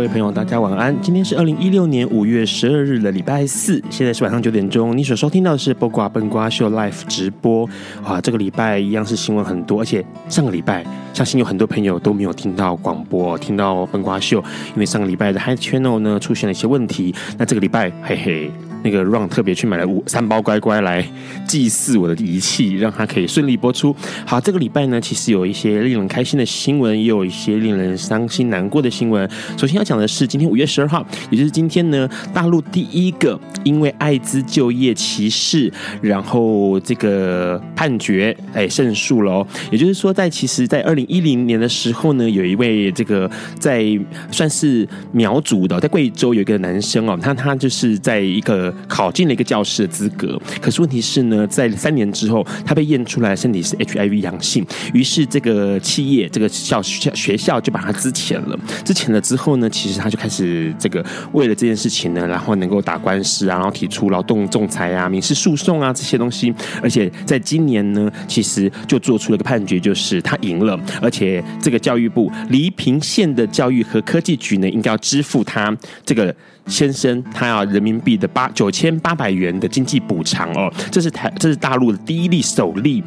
各位朋友，大家晚安。今天是二零一六年五月十二日的礼拜四，现在是晚上九点钟。你所收听到的是《播瓜笨瓜秀》Live 直播。啊，这个礼拜一样是新闻很多，而且上个礼拜相信有很多朋友都没有听到广播，听到笨瓜秀，因为上个礼拜的 Hi Channel 呢出现了一些问题。那这个礼拜，嘿嘿。那个 Ron 特别去买了五三包乖乖来祭祀我的仪器，让它可以顺利播出。好，这个礼拜呢，其实有一些令人开心的新闻，也有一些令人伤心难过的新闻。首先要讲的是，今天五月十二号，也就是今天呢，大陆第一个因为艾滋就业歧视，然后这个判决哎胜诉了。也就是说，在其实，在二零一零年的时候呢，有一位这个在算是苗族的，在贵州有一个男生哦，他他就是在一个。考进了一个教师的资格，可是问题是呢，在三年之后，他被验出来身体是 HIV 阳性，于是这个企业、这个校学校就把他资遣了。资遣了之后呢，其实他就开始这个为了这件事情呢，然后能够打官司啊，然后提出劳动仲裁啊、民事诉讼啊这些东西。而且在今年呢，其实就做出了个判决，就是他赢了，而且这个教育部黎平县的教育和科技局呢，应该要支付他这个。先生，他要人民币的八九千八百元的经济补偿哦，这是台，这是大陆的第一例首例，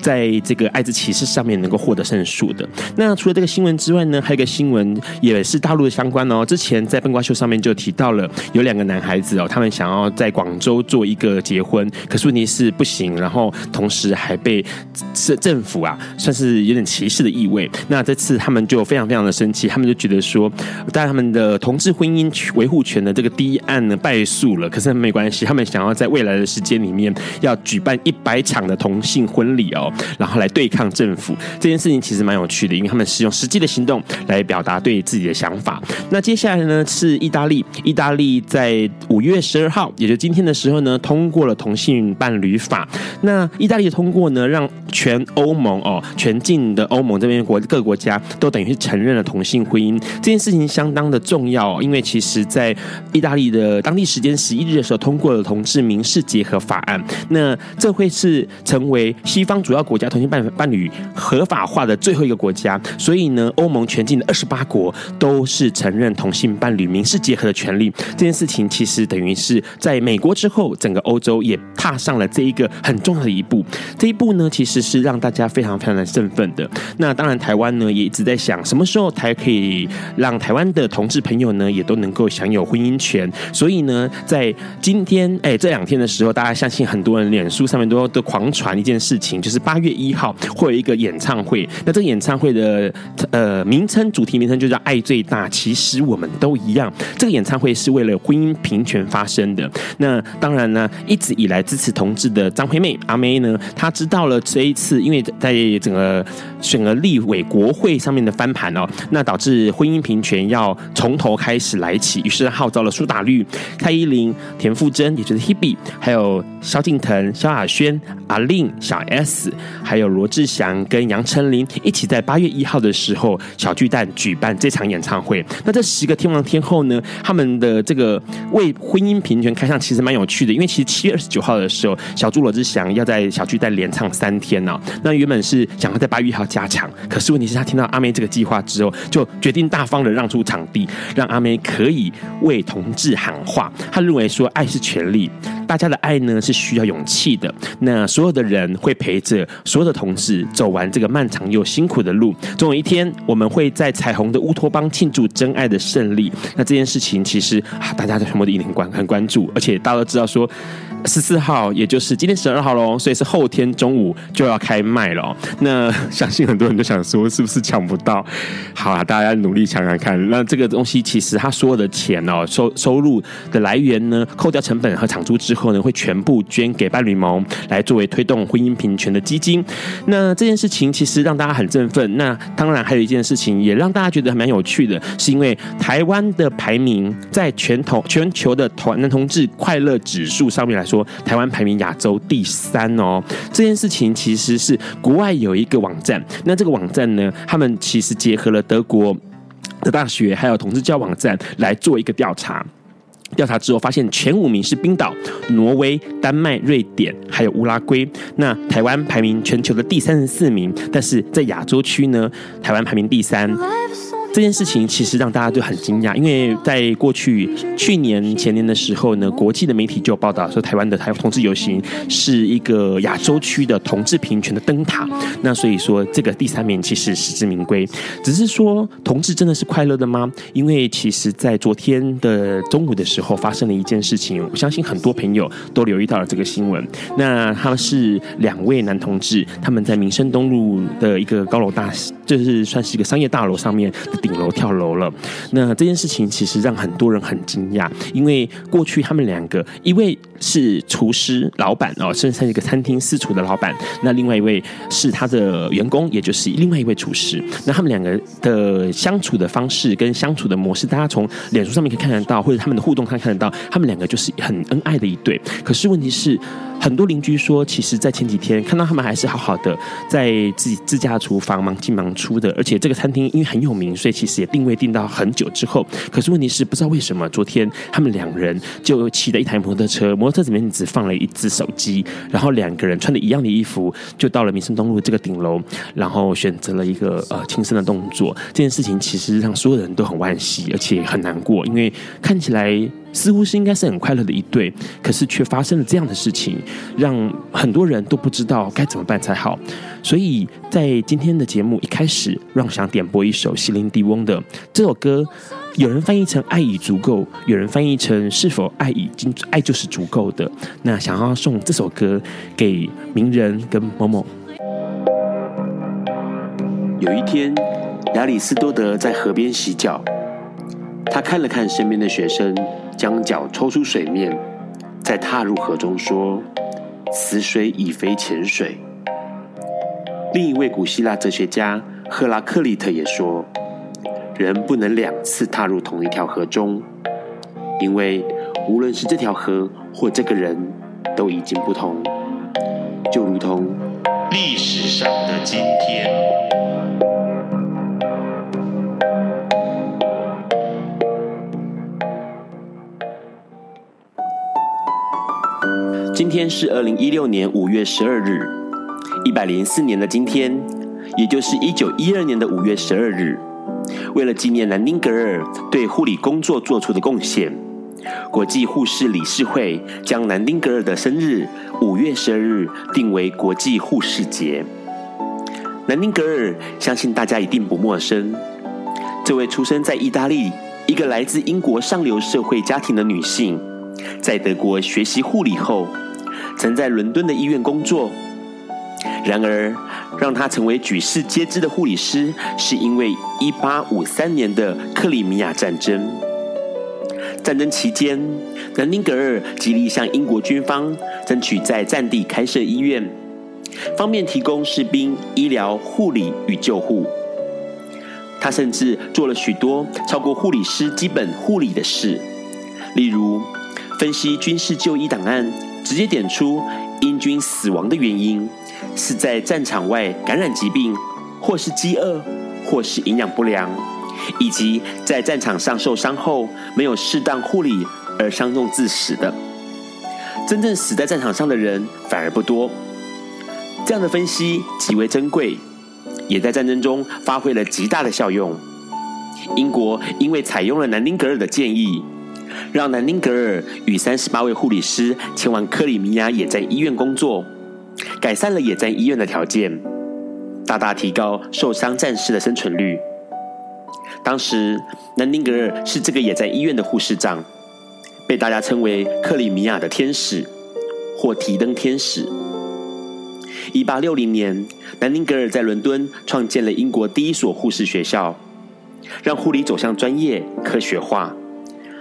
在这个艾滋歧视上面能够获得胜诉的。那除了这个新闻之外呢，还有一个新闻也是大陆的相关哦。之前在笨瓜秀上面就提到了，有两个男孩子哦，他们想要在广州做一个结婚，可是问题是不行，然后同时还被政政府啊，算是有点歧视的意味。那这次他们就非常非常的生气，他们就觉得说，但他们的同志婚姻维护权。这个第一案呢败诉了，可是没关系，他们想要在未来的时间里面要举办一百场的同性婚礼哦，然后来对抗政府。这件事情其实蛮有趣的，因为他们是用实际的行动来表达对自己的想法。那接下来呢是意大利，意大利在五月十二号，也就是今天的时候呢，通过了同性伴侣法。那意大利的通过呢，让全欧盟哦，全境的欧盟这边国各国家都等于是承认了同性婚姻。这件事情相当的重要哦，因为其实在意大利的当地时间十一日的时候通过了同志民事结合法案，那这会是成为西方主要国家同性伴伴侣合法化的最后一个国家，所以呢，欧盟全境的二十八国都是承认同性伴侣民事结合的权利。这件事情其实等于是在美国之后，整个欧洲也踏上了这一个很重要的一步。这一步呢，其实是让大家非常非常的振奋的。那当然，台湾呢也一直在想，什么时候才可以让台湾的同志朋友呢也都能够享有婚姻权，所以呢，在今天哎这两天的时候，大家相信很多人脸书上面都都狂传一件事情，就是八月一号会有一个演唱会。那这个演唱会的呃名称主题名称就叫“爱最大”，其实我们都一样。这个演唱会是为了婚姻平权发生的。那当然呢，一直以来支持同志的张惠妹阿妹呢，她知道了这一次，因为在整个选了立委国会上面的翻盘哦，那导致婚姻平权要从头开始来起，于是她号召了。苏打绿、蔡依林、田馥甄，也就是 Hebe，还有萧敬腾、萧亚轩、阿令、小 S，还有罗志祥跟杨丞琳一起在八月一号的时候小巨蛋举办这场演唱会。那这十个天王天后呢，他们的这个为婚姻平权开唱，其实蛮有趣的。因为其实七月二十九号的时候，小猪罗志祥要在小巨蛋连唱三天呢、哦。那原本是想要在八月一号加场，可是问题是他听到阿妹这个计划之后，就决定大方的让出场地，让阿妹可以为同同志喊话，他认为说爱是权利。大家的爱呢是需要勇气的。那所有的人会陪着所有的同志走完这个漫长又辛苦的路。总有一天，我们会在彩虹的乌托邦庆祝真爱的胜利。那这件事情其实啊，大家都全部都一定关很关注，而且大家都知道说。十四号，也就是今天十二号喽，所以是后天中午就要开卖了。那 相信很多人都想说，是不是抢不到？好啊，大家努力抢抢看。那这个东西其实他所有的钱哦，收收入的来源呢，扣掉成本和场租之后呢，会全部捐给伴侣盟，来作为推动婚姻平权的基金。那这件事情其实让大家很振奋。那当然还有一件事情也让大家觉得还蛮有趣的，是因为台湾的排名在全同全球的同男同志快乐指数上面来说。台湾排名亚洲第三哦，这件事情其实是国外有一个网站，那这个网站呢，他们其实结合了德国的大学还有同志教网站来做一个调查，调查之后发现前五名是冰岛、挪威、丹麦、瑞典还有乌拉圭，那台湾排名全球的第三十四名，但是在亚洲区呢，台湾排名第三。这件事情其实让大家就很惊讶，因为在过去去年前年的时候呢，国际的媒体就报道说，台湾的台同志游行是一个亚洲区的同志平权的灯塔。那所以说，这个第三名其实实至名归。只是说，同志真的是快乐的吗？因为其实，在昨天的中午的时候，发生了一件事情，我相信很多朋友都留意到了这个新闻。那他们是两位男同志，他们在民生东路的一个高楼大，就是算是一个商业大楼上面。顶楼跳楼了，那这件事情其实让很多人很惊讶，因为过去他们两个，一位是厨师老板哦，甚至是一个餐厅私厨的老板，那另外一位是他的员工，也就是另外一位厨师。那他们两个的相处的方式跟相处的模式，大家从脸书上面可以看得到，或者他们的互动可以看得到，他们两个就是很恩爱的一对。可是问题是，很多邻居说，其实，在前几天看到他们还是好好的，在自己自家的厨房忙进忙出的，而且这个餐厅因为很有名，所以其实也定位定到很久之后。可是问题是，不知道为什么昨天他们两人就骑了一台摩托车，摩托车里面只放了一只手机，然后两个人穿着一样的衣服，就到了民生东路这个顶楼，然后选择了一个呃轻生的动作。这件事情其实让所有人都很惋惜，而且很难过，因为看起来。似乎是应该是很快乐的一对，可是却发生了这样的事情，让很多人都不知道该怎么办才好。所以在今天的节目一开始，让我想点播一首席琳迪翁的这首歌，有人翻译成“爱已足够”，有人翻译成“是否爱已经爱就是足够的”。那想要送这首歌给名人跟某某。有一天，亚里斯多德在河边洗脚，他看了看身边的学生。将脚抽出水面，再踏入河中，说：“此水已非前水。”另一位古希腊哲学家赫拉克利特也说：“人不能两次踏入同一条河中，因为无论是这条河或这个人，都已经不同，就如同历史上的今天。”今天是二零一六年五月十二日，一百零四年的今天，也就是一九一二年的五月十二日，为了纪念南丁格尔对护理工作做出的贡献，国际护士理事会将南丁格尔的生日五月十二日定为国际护士节。南丁格尔相信大家一定不陌生，这位出生在意大利、一个来自英国上流社会家庭的女性，在德国学习护理后。曾在伦敦的医院工作，然而让他成为举世皆知的护理师，是因为1853年的克里米亚战争。战争期间，南丁格尔极力向英国军方争取在战地开设医院，方便提供士兵医疗、护理与救护。他甚至做了许多超过护理师基本护理的事，例如分析军事就医档案。直接点出英军死亡的原因，是在战场外感染疾病，或是饥饿，或是营养不良，以及在战场上受伤后没有适当护理而伤重致死的。真正死在战场上的人反而不多。这样的分析极为珍贵，也在战争中发挥了极大的效用。英国因为采用了南丁格尔的建议，让南丁格尔与三十八位护理师前往克里米亚野战医院工作，改善了野战医院的条件，大大提高受伤战士的生存率。当时，南丁格尔是这个野战医院的护士长，被大家称为克里米亚的天使或提灯天使。一八六零年，南丁格尔在伦敦创建了英国第一所护士学校，让护理走向专业科学化，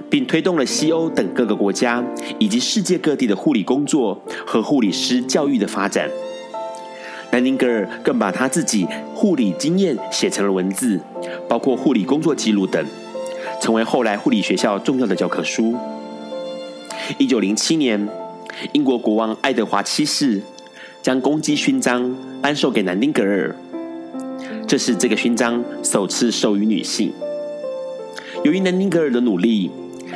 并推动了西欧等各个国家以及世界各地的护理工作和护理师教育的发展。南丁格尔更把他自己护理经验写成了文字，包括护理工作记录等，成为后来护理学校重要的教科书。一九零七年，英国国王爱德华七世。将功绩勋章颁授给南丁格尔，这是这个勋章首次授予女性。由于南丁格尔的努力，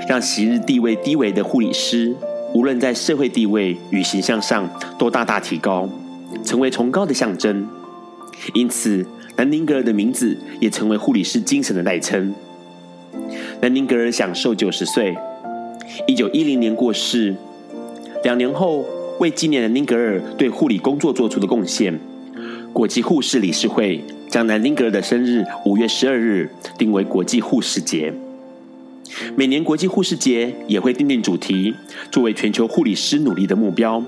让昔日地位低微的护理师，无论在社会地位与形象上都大大提高，成为崇高的象征。因此，南丁格尔的名字也成为护理师精神的代称。南丁格尔享寿九十岁，一九一零年过世。两年后。为纪念南丁格尔对护理工作做出的贡献，国际护士理事会将南丁格尔的生日五月十二日定为国际护士节。每年国际护士节也会订定主题，作为全球护理师努力的目标。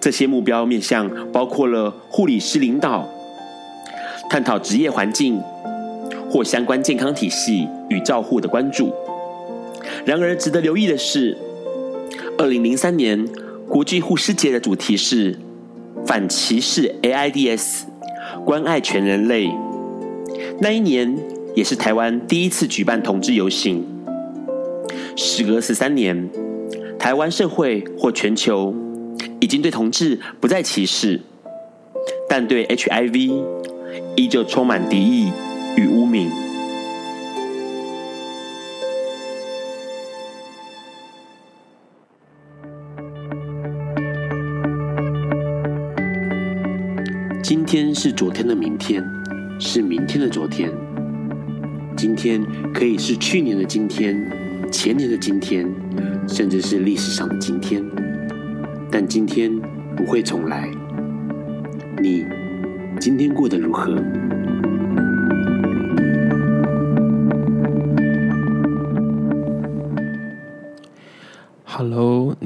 这些目标面向包括了护理师领导、探讨职业环境或相关健康体系与照护的关注。然而，值得留意的是，二零零三年。国际护士节的主题是反歧视 AIDS，关爱全人类。那一年也是台湾第一次举办同志游行。时隔十三年，台湾社会或全球已经对同志不再歧视，但对 HIV 依旧充满敌意与污名。今天是昨天的明天，是明天的昨天。今天可以是去年的今天，前年的今天，甚至是历史上的今天。但今天不会重来。你今天过得如何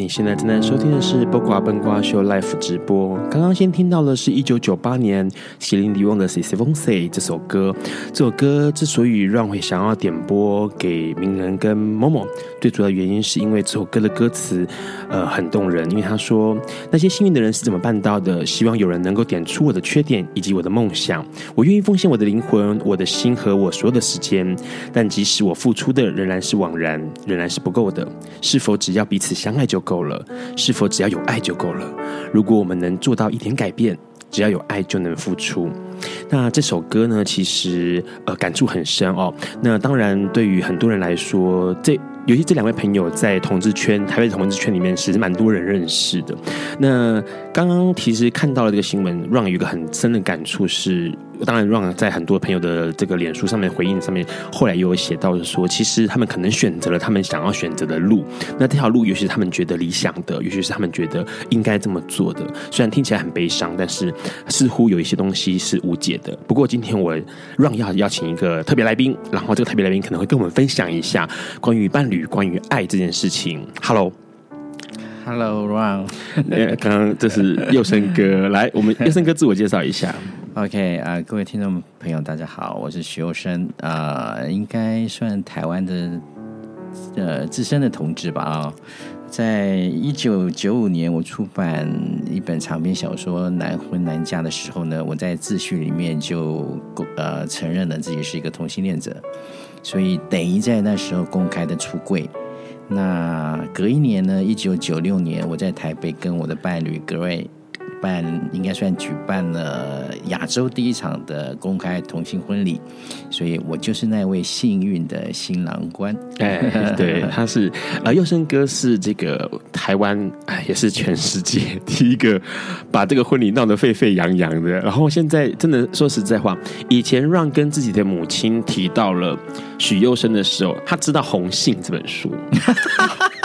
你现在正在收听的是《不瓜笨瓜秀》Live 直播。刚刚先听到的是一九九八年席琳迪翁的《C'est Vonge》这首歌。这首歌之所以让我想要点播给名人跟某某，最主要原因是因为这首歌的歌词呃很动人。因为他说那些幸运的人是怎么办到的？希望有人能够点出我的缺点以及我的梦想。我愿意奉献我的灵魂、我的心和我所有的时间。但即使我付出的仍然是枉然，仍然是不够的。是否只要彼此相爱就够够了，是否只要有爱就够了？如果我们能做到一点改变，只要有爱就能付出。那这首歌呢，其实呃感触很深哦。那当然，对于很多人来说，这尤其这两位朋友在同志圈、台北同志圈里面，其实蛮多人认识的。那刚刚其实看到了这个新闻，让有一个很深的感触是。当然，Ron 在很多朋友的这个脸书上面回应上面，后来又有写到说，其实他们可能选择了他们想要选择的路。那这条路，尤其是他们觉得理想的，尤其是他们觉得应该这么做的。虽然听起来很悲伤，但是似乎有一些东西是无解的。不过今天我 Ron 要邀请一个特别来宾，然后这个特别来宾可能会跟我们分享一下关于伴侣、关于爱这件事情。Hello Hello，Hello，Ron。刚刚这是佑生哥，来，我们佑生哥自我介绍一下。OK 啊、呃，各位听众朋友，大家好，我是徐佑生啊、呃，应该算台湾的呃资深的同志吧啊、哦。在一九九五年，我出版一本长篇小说《难婚难嫁》的时候呢，我在自序里面就呃承认了自己是一个同性恋者，所以等于在那时候公开的出柜。那隔一年呢，一九九六年，我在台北跟我的伴侣 Gray。办，应该算举办了亚洲第一场的公开同性婚礼，所以我就是那位幸运的新郎官。哎，对，他是呃，佑生哥是这个台湾，哎，也是全世界第一个把这个婚礼闹得沸沸扬扬的。然后现在真的说实在话，以前让跟自己的母亲提到了许佑生的时候，他知道《红杏》这本书。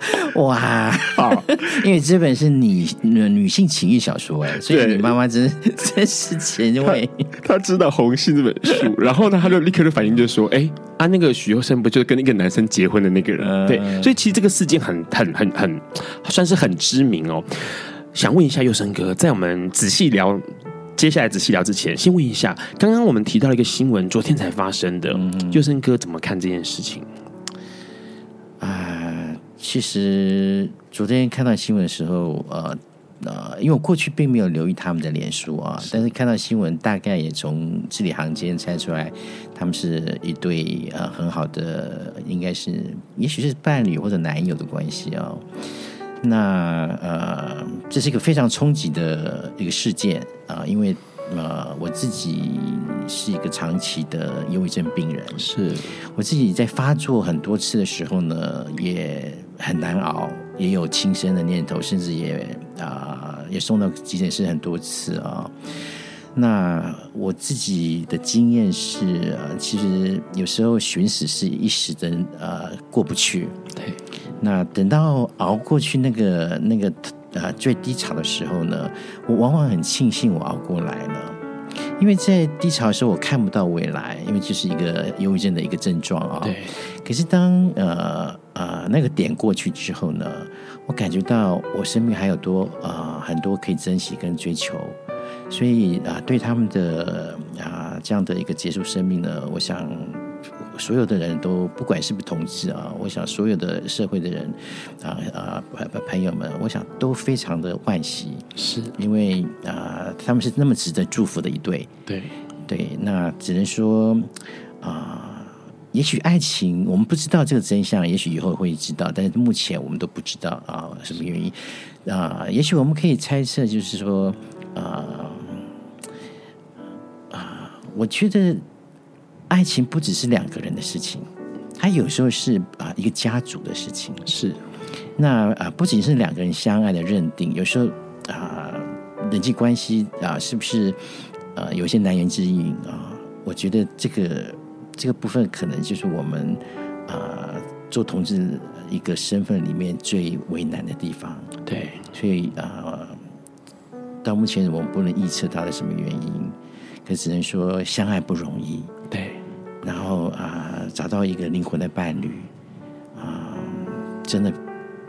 哇，好，因为这本是女女性情欲小说哎，所以你妈妈真 真是前卫。她知道《红杏》这本书，然后呢，她就立刻的反应就说：“哎，啊，那个许佑生不就是跟一个男生结婚的那个人？嗯、对，所以其实这个事件很很很很算是很知名哦。想问一下佑生哥，在我们仔细聊接下来仔细聊之前，先问一下，刚刚我们提到了一个新闻，昨天才发生的，佑生哥怎么看这件事情？”其实昨天看到新闻的时候，呃呃，因为我过去并没有留意他们的脸书啊，但是看到新闻，大概也从字里行间猜出来，他们是一对呃很好的，应该是也许是伴侣或者男友的关系啊。那呃，这是一个非常冲击的一个事件啊，因为。呃，我自己是一个长期的忧郁症病人，是我自己在发作很多次的时候呢，也很难熬，也有轻生的念头，甚至也啊、呃，也送到急诊室很多次啊。那我自己的经验是，呃，其实有时候寻死是一时的，呃，过不去。对，那等到熬过去那个那个。呃，最低潮的时候呢，我往往很庆幸我熬过来了，因为在低潮的时候我看不到未来，因为这是一个忧郁症的一个症状啊。对。可是当呃呃那个点过去之后呢，我感觉到我生命还有多呃很多可以珍惜跟追求，所以啊、呃，对他们的啊、呃、这样的一个结束生命呢，我想。所有的人都不管是不是同志啊，我想所有的社会的人啊啊朋友们，我想都非常的惋惜，是。因为啊他们是那么值得祝福的一对，对。对，那只能说啊，也许爱情我们不知道这个真相，也许以后会知道，但是目前我们都不知道啊什么原因。啊，也许我们可以猜测，就是说啊啊，我觉得。爱情不只是两个人的事情，它有时候是啊一个家族的事情。是，那啊不仅是两个人相爱的认定，有时候啊人际关系啊是不是呃有些难言之隐啊？我觉得这个这个部分可能就是我们啊做同志一个身份里面最为难的地方。对，所以啊到目前我们不能预测他的什么原因，可只能说相爱不容易。对。然后啊、呃，找到一个灵魂的伴侣啊、呃，真的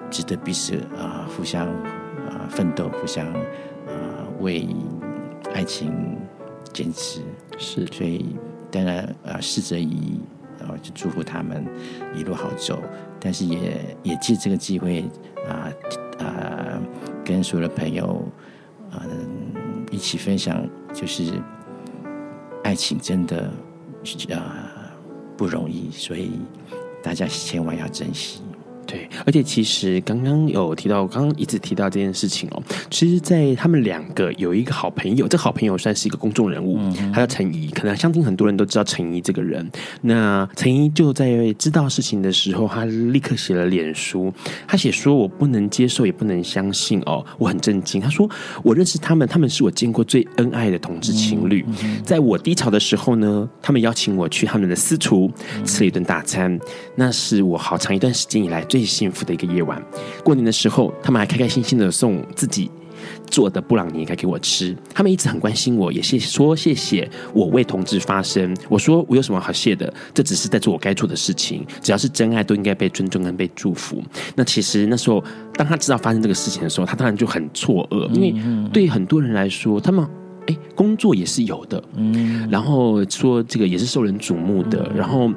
值得彼此啊、呃、互相啊、呃、奋斗，互相啊、呃、为爱情坚持。是，所以当然啊，逝者已矣，然后就祝福他们一路好走。但是也也借这个机会啊啊、跟所有的朋友啊、呃、一起分享，就是爱情真的。啊，不容易，所以大家千万要珍惜。对，而且其实刚刚有提到，刚刚一直提到这件事情哦。其实，在他们两个有一个好朋友，这好朋友算是一个公众人物，嗯、他叫陈怡，可能相信很多人都知道陈怡这个人。那陈怡就在知道事情的时候，他立刻写了脸书，他写说：“我不能接受，也不能相信哦，我很震惊。”他说：“我认识他们，他们是我见过最恩爱的同志情侣。嗯嗯、在我低潮的时候呢，他们邀请我去他们的私厨吃了一顿大餐，那是我好长一段时间以来最。”幸福的一个夜晚，过年的时候，他们还开开心心的送自己做的布朗尼来给我吃。他们一直很关心我，也谢说谢谢我为同志发声。我说我有什么好谢的？这只是在做我该做的事情。只要是真爱，都应该被尊重跟被祝福。那其实那时候，当他知道发生这个事情的时候，他当然就很错愕，因为对很多人来说，他们哎工作也是有的，嗯，然后说这个也是受人瞩目的，然后。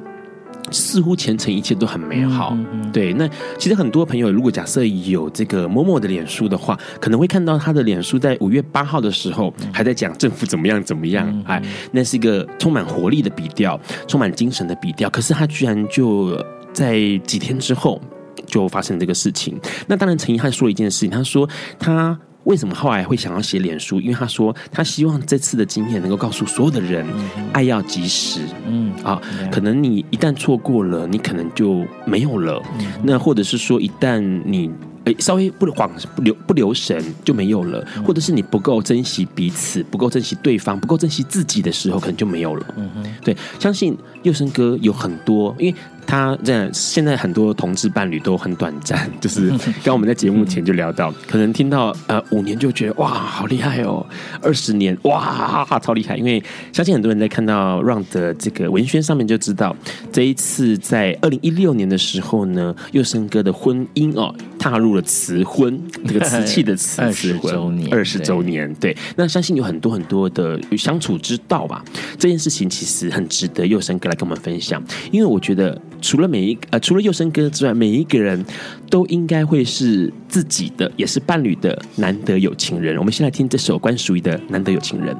似乎前程一切都很美好，嗯嗯嗯、对。那其实很多朋友，如果假设有这个某某的脸书的话，可能会看到他的脸书在五月八号的时候还在讲政府怎么样怎么样，哎，那是一个充满活力的笔调，充满精神的笔调。可是他居然就在几天之后就发生这个事情。那当然，陈怡汉说了一件事情，他说他为什么后来会想要写脸书？因为他说他希望这次的经验能够告诉所有的人，爱要及时。嗯，啊，可能你一旦错过了，你可能就没有了。那或者是说，一旦你。诶，稍微不晃不留不留神就没有了，或者是你不够珍惜彼此，不够珍惜对方，不够珍惜自己的时候，可能就没有了。嗯哼，对，相信佑生哥有很多，因为。他这，现在很多同志伴侣都很短暂，就是刚我们在节目前就聊到，可能听到呃五年就觉得哇好厉害哦，二十年哇超厉害，因为相信很多人在看到 Ron 的这个文宣上面就知道，这一次在二零一六年的时候呢，佑生哥的婚姻哦踏入了词婚这个瓷器的瓷 二十周年，二十周年对，对，那相信有很多很多的相处之道吧，这件事情其实很值得佑生哥来跟我们分享，因为我觉得。除了每一呃，除了祐升哥之外，每一个人都应该会是自己的，也是伴侣的难得有情人。我们先来听这首关淑怡的《难得有情人》。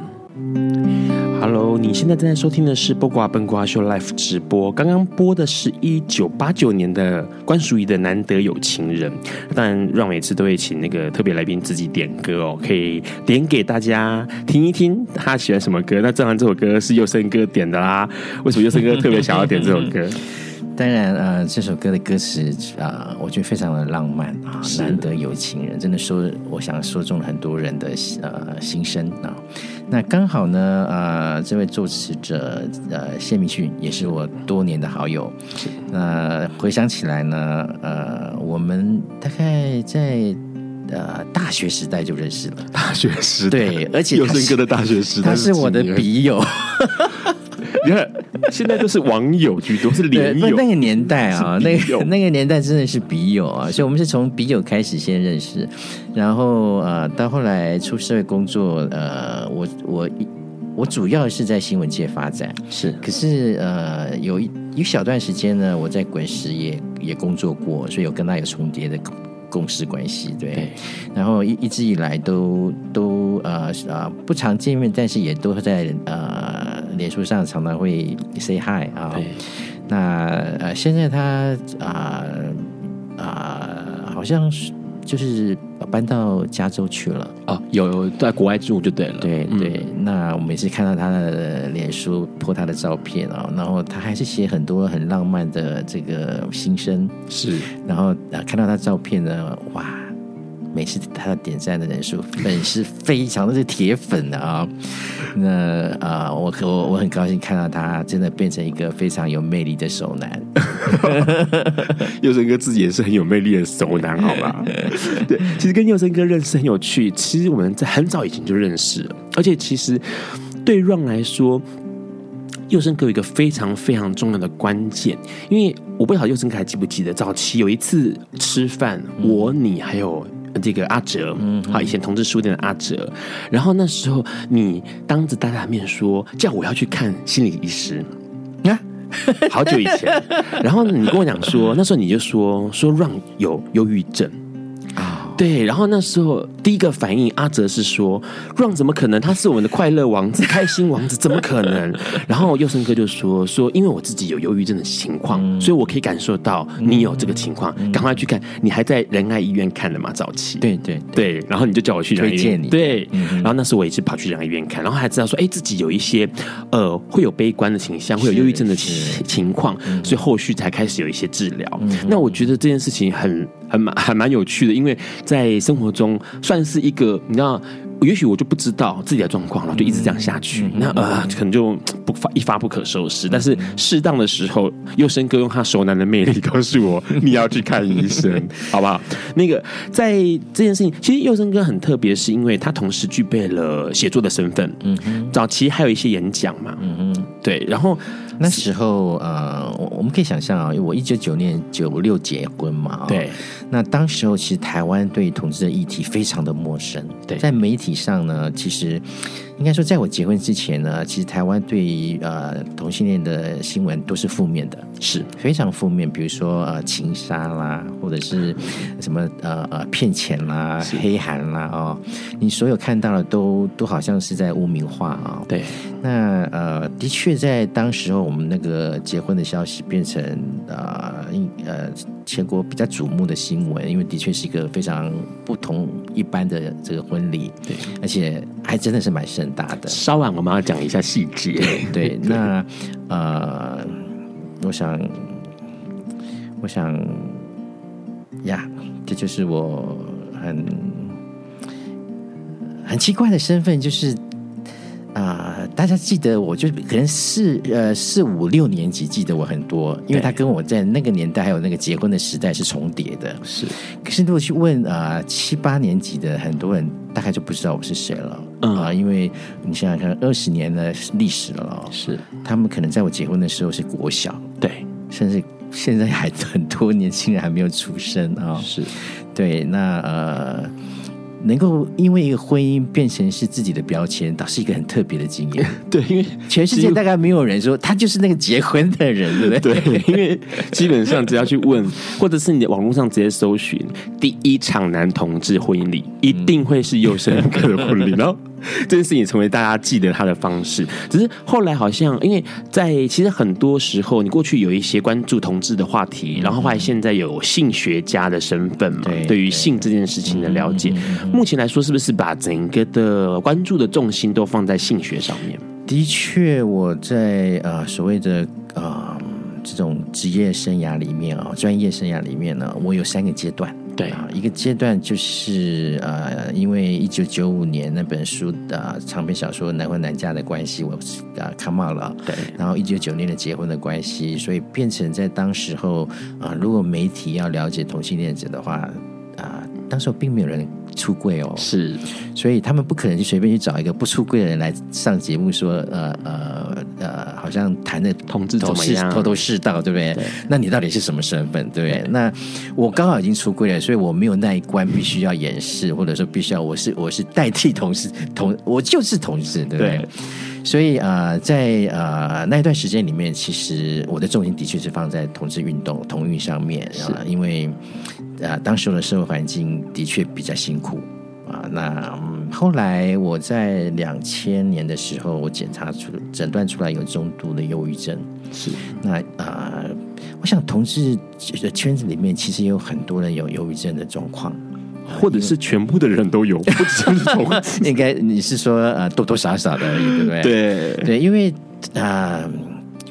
Hello，你现在正在收听的是《播瓜奔瓜秀》Live 直播。刚刚播的是一九八九年的关淑怡的《难得有情人》。当然，让每次都会请那个特别来宾自己点歌哦，可以点给大家听一听他喜欢什么歌。那正好这首歌是佑生哥点的啦。为什么佑生哥特别想要点这首歌？当然，呃，这首歌的歌词啊、呃，我觉得非常的浪漫啊，难得有情人，真的说，我想说中了很多人的呃心声啊。那刚好呢，呃，这位作词者呃谢明训也是我多年的好友。那回想起来呢，呃，我们大概在呃大学时代就认识了，大学时代对，而且祐升哥的大学时代，他是我的笔友。你看，现在都是网友居多，是连友。那个年代啊，那个那个年代真的是笔友啊，所以我们是从笔友开始先认识，然后呃，到后来出社会工作，呃，我我我主要是在新闻界发展，是，可是呃，有一一小段时间呢，我在滚石也也工作过，所以有跟他有重叠的共事关系，对，对，然后一一直以来都都呃啊不常见面，但是也都在呃。脸书上常常会 say hi 啊，对，那呃现在他啊啊、呃呃、好像是就是搬到加州去了。哦，有有在国外住就对了，对对。嗯、那我每次看到他的脸书 po 他的照片啊，然后他还是写很多很浪漫的这个心声，是，然后啊看到他照片呢，哇。每次他的点赞的人数，粉丝非常的是铁粉的啊。那啊、呃，我我我很高兴看到他真的变成一个非常有魅力的熟男。佑生哥自己也是很有魅力的熟男，好吧？对，其实跟佑生哥认识很有趣。其实我们在很早以前就认识了，而且其实对 Ron 来说，佑生哥有一个非常非常重要的关键，因为我不知道佑生哥还记不记得，早期有一次吃饭，我你还有。这个阿哲，嗯，好，以前同志书店的阿哲，然后那时候你当着大家的面说叫我要去看心理医师，啊，好久以前，然后你跟我讲说，那时候你就说说 Ron 有忧郁症。对，然后那时候第一个反应，阿哲是说：“Ron 怎么可能？他是我们的快乐王子、开心王子，怎么可能？” 然后佑生哥就说：“说因为我自己有忧郁症的情况，嗯、所以我可以感受到你有这个情况，嗯、赶快去看。你还在仁爱医院看的嘛？早期，对对对，对。然后你就叫我去推荐你。对，嗯、然后那时候我也是跑去仁爱医院看，然后还知道说，哎，自己有一些呃会有悲观的倾向，会有忧郁症的情情况，所以后续才开始有一些治疗。嗯、那我觉得这件事情很。还蛮还蛮有趣的，因为在生活中算是一个，你知道，也许我就不知道自己的状况，了就一直这样下去，那呃，可能就不发一发不可收拾。但是适当的时候，佑生哥用他熟男的魅力告诉我，你要去看医生，好不好？那个在这件事情，其实佑生哥很特别，是因为他同时具备了写作的身份，嗯哼，早期还有一些演讲嘛，嗯哼，对，然后。那时候，呃，我我们可以想象啊，因为我一九九年九六结婚嘛，对。那当时候，其实台湾对同志的议题非常的陌生，对。在媒体上呢，其实应该说，在我结婚之前呢，其实台湾对于呃同性恋的新闻都是负面的，是非常负面。比如说呃情杀啦，或者是什么呃呃骗钱啦、黑函啦哦，你所有看到的都都好像是在污名化啊、哦。对，那呃的确在当时候，我们那个结婚的消息变成呃呃全国比较瞩目的新闻，因为的确是一个非常不同一般的这个婚礼，对，而且还真的是蛮盛大的。稍晚我们要讲一下细节，对，对，那 呃，我想，我想呀，这就是我很很奇怪的身份，就是。啊、呃，大家记得我就可能四呃四五六年级记得我很多，因为他跟我在那个年代还有那个结婚的时代是重叠的。是，可是如果去问啊、呃、七八年级的很多人，大概就不知道我是谁了。嗯啊、呃，因为你想想看，二十年的历史了，是他们可能在我结婚的时候是国小，对，甚至现在还很多年轻人还没有出生啊、哦。是对，那呃。能够因为一个婚姻变成是自己的标签，倒是一个很特别的经验。对，因为全世界大概没有人说他就是那个结婚的人，对不对？对，因为基本上只要去问，或者是你的网络上直接搜寻第一场男同志婚礼，一定会是幼生哥的婚礼，然后。这件事情成为大家记得他的方式，只是后来好像，因为在其实很多时候，你过去有一些关注同志的话题，然后后来现在有性学家的身份嘛，对，对于性这件事情的了解，目前来说是不是把整个的关注的重心都放在性学上面？的确，我在呃所谓的呃这种职业生涯里面啊，专业生涯里面呢，我有三个阶段。对啊，一个阶段就是呃，因为一九九五年那本书的、呃、长篇小说《难婚难嫁的关系》，我啊 come out 了。对，然后一九九六年的结婚的关系，所以变成在当时候啊、呃，如果媒体要了解同性恋者的话当时候并没有人出柜哦，是，所以他们不可能就随便去找一个不出柜的人来上节目说呃呃呃，好像谈的同志怎么样，头头是道，对不对？对，那你到底是什么身份，对不对？对，那我刚好已经出柜了，所以我没有那一关必须要掩饰，或者说必须要我是我是代替同事同，我就是同事，对不对？对，所以啊、呃，在呃那一段时间里面，其实我的重心的确是放在同志运动同运上面啊，因为。啊，当时的社会环境的确比较辛苦啊。那、嗯、后来我在两千年的时候，我检查出诊断出来有中度的忧郁症。是那啊，我想同志的圈子里面其实也有很多人有忧郁症的状况，或者是全部的人都有，不只是同志。应该你是说呃多多少少的而已，对不对？对对，因为啊。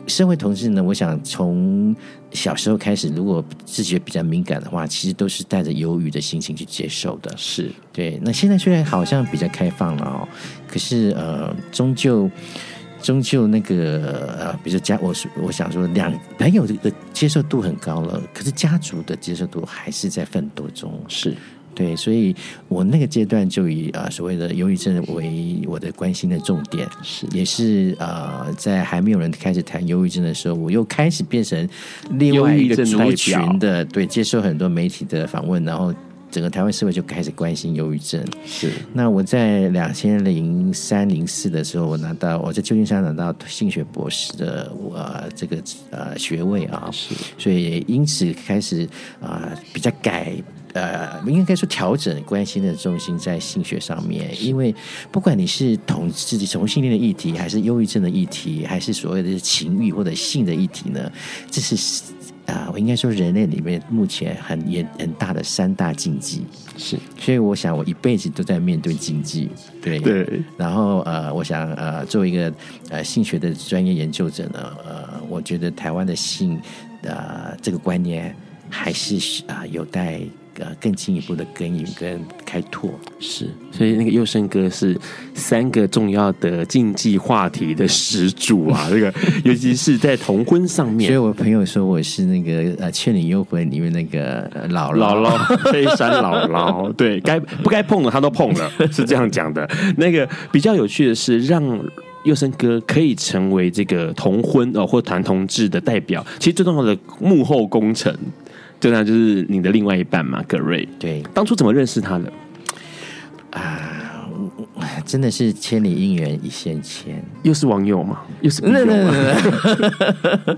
身为同志呢，我想从小时候开始，如果自觉比较敏感的话，其实都是带着忧郁的心情去接受的。是对。那现在虽然好像比较开放了哦，可是呃，终究终究那个呃，比如说家，我我想说，两朋友的接受度很高了，可是家族的接受度还是在奋斗中。是。对，所以我那个阶段就以啊所谓的忧郁症为我的关心的重点，是也是呃在还没有人开始谈忧郁症的时候，我又开始变成另外一个族群的，对，接受很多媒体的访问，然后整个台湾社会就开始关心忧郁症。是，那我在两千零三零四的时候，我拿到我在旧金山拿到性学博士的呃这个呃学位啊，是，所以因此开始啊、呃、比较改。呃，应该说调整关心的重心在性学上面，因为不管你是同自己同性恋的议题，还是忧郁症的议题，还是所谓的情欲或者性的议题呢，这是啊、呃，我应该说人类里面目前很严很大的三大禁忌。是，所以我想我一辈子都在面对禁忌。对对。然后呃，我想呃，作为一个呃性学的专业研究者呢，呃，我觉得台湾的性呃这个观念还是啊、呃、有待。呃，更进一步的耕耘跟开拓是，所以那个幼生哥是三个重要的禁忌话题的始祖啊，这个尤其是在同婚上面。所以我朋友说我是那个呃《倩女幽魂》里面那个姥姥姥姥，飞山姥姥，对该不该碰的他都碰了，是这样讲的。那个比较有趣的是，让幼生哥可以成为这个同婚哦或谈同志的代表，其实最重要的幕后工程。对，啊就是你的另外一半嘛，葛瑞。对，当初怎么认识他的？啊，真的是千里姻缘一线牵，又是网友嘛？又是那那那，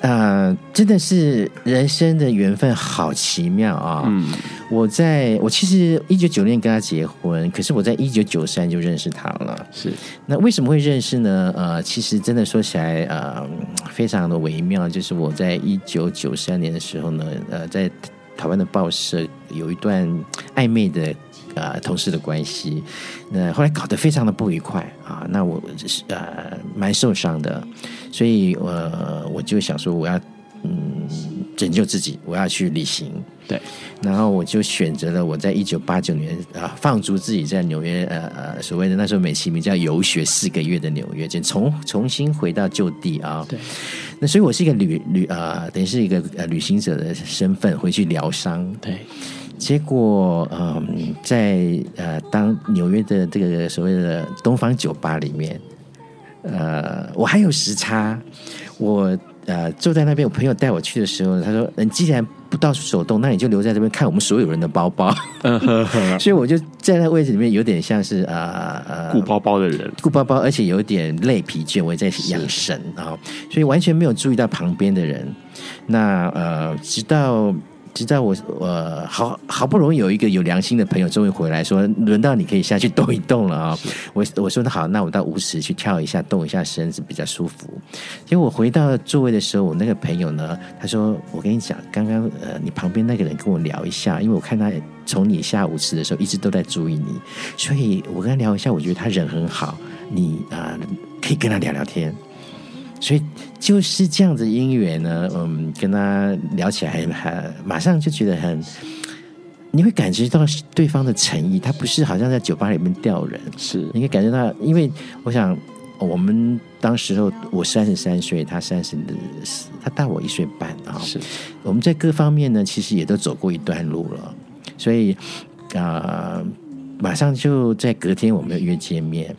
呃，真的是人生的缘分好奇妙啊！嗯，我在我其实一九九六年跟他结婚，可是我在一九九三就认识他了。是，那为什么会认识呢？呃，其实真的说起来，呃，非常的微妙。就是我在一九九三年的时候呢，呃，在台湾的报社有一段暧昧的。呃，同事的关系，那后来搞得非常的不愉快啊，那我呃蛮受伤的，所以呃我就想说我要嗯拯救自己，我要去旅行，对，然后我就选择了我在一九八九年啊放逐自己在纽约呃呃所谓的那时候美其名叫游学四个月的纽约，就重重新回到旧地啊，对，那所以我是一个旅旅啊、呃，等于是一个呃旅行者的身份回去疗伤，对。结果，嗯，在呃，当纽约的这个所谓的东方酒吧里面，呃，我还有时差，我呃坐在那边，我朋友带我去的时候，他说：“你既然不到处走动，那你就留在这边看我们所有人的包包。”所以我就在那位置里面，有点像是呃呃顾包包的人，顾包包，而且有点累疲倦，我也在养神啊，所以完全没有注意到旁边的人。那呃，直到。直到我我好好不容易有一个有良心的朋友终于回来说，轮到你可以下去动一动了啊！我我说那好，那我到舞池去跳一下，动一下身子比较舒服。结果我回到座位的时候，我那个朋友呢，他说：“我跟你讲，刚刚呃，你旁边那个人跟我聊一下，因为我看他从你下舞池的时候一直都在注意你，所以我跟他聊一下，我觉得他人很好，你啊、呃、可以跟他聊聊天。”所以就是这样子姻缘呢，嗯，跟他聊起来还还马上就觉得很，你会感觉到对方的诚意，他不是好像在酒吧里面吊人，是，你会感觉到，因为我想我们当时候我三十三岁，他三十，他大我一岁半啊，是，我们在各方面呢，其实也都走过一段路了，所以啊、呃，马上就在隔天我们约见面，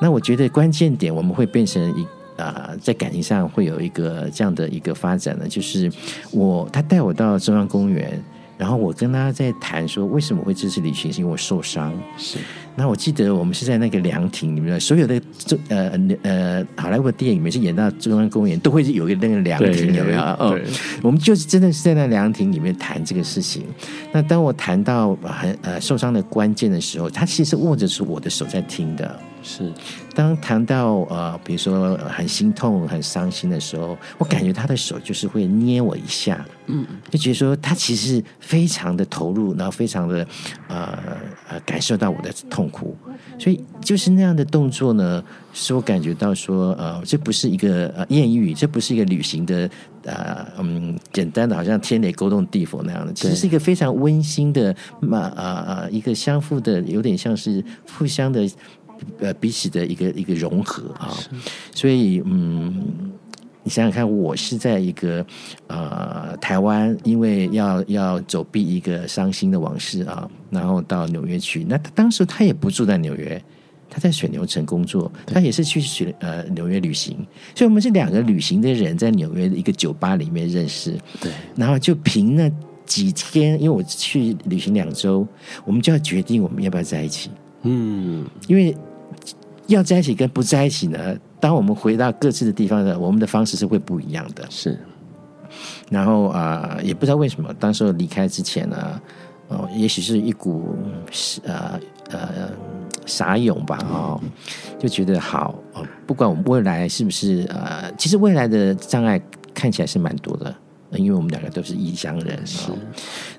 那我觉得关键点我们会变成一。啊、呃，在感情上会有一个这样的一个发展呢，就是我他带我到中央公园，然后我跟他在谈说为什么会支持旅行，是因为我受伤。是，那我记得我们是在那个凉亭里面，所有的中呃呃好莱坞的电影每次演到中央公园，都会有一个那个凉亭，有没有？对，我们就是真的是在那凉亭里面谈这个事情。那当我谈到很呃受伤的关键的时候，他其实握着是我的手在听的。是，当谈到呃，比如说很心痛、很伤心的时候，我感觉他的手就是会捏我一下，嗯，就觉得说他其实非常的投入，然后非常的呃呃感受到我的痛苦，所以就是那样的动作呢，使我感觉到说呃，这不是一个呃艳遇，这不是一个旅行的呃嗯简单的好像天雷勾动地火那样的，其实是一个非常温馨的嘛啊啊一个相互的，有点像是互相的。呃，彼此的一个一个融合啊，所以嗯，你想想看，我是在一个呃台湾，因为要要走避一个伤心的往事啊，然后到纽约去。那他当时他也不住在纽约，他在水牛城工作，他也是去水呃纽约旅行，所以我们是两个旅行的人，在纽约的一个酒吧里面认识。对，然后就凭那几天，因为我去旅行两周，我们就要决定我们要不要在一起。嗯，因为。要在一起跟不在一起呢？当我们回到各自的地方呢，我们的方式是会不一样的。是，然后啊、呃，也不知道为什么，当时离开之前呢，哦，也许是一股呃呃傻勇吧，哦，就觉得好，不管我们未来是不是呃，其实未来的障碍看起来是蛮多的，因为我们两个都是异乡人，是。